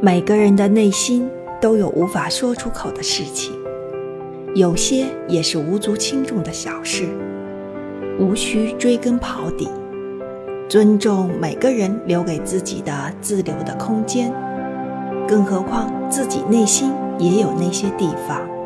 每个人的内心都有无法说出口的事情有些也是无足轻重的小事无需追根刨底尊重每个人留给自己的自留的空间更何况自己内心也有那些地方。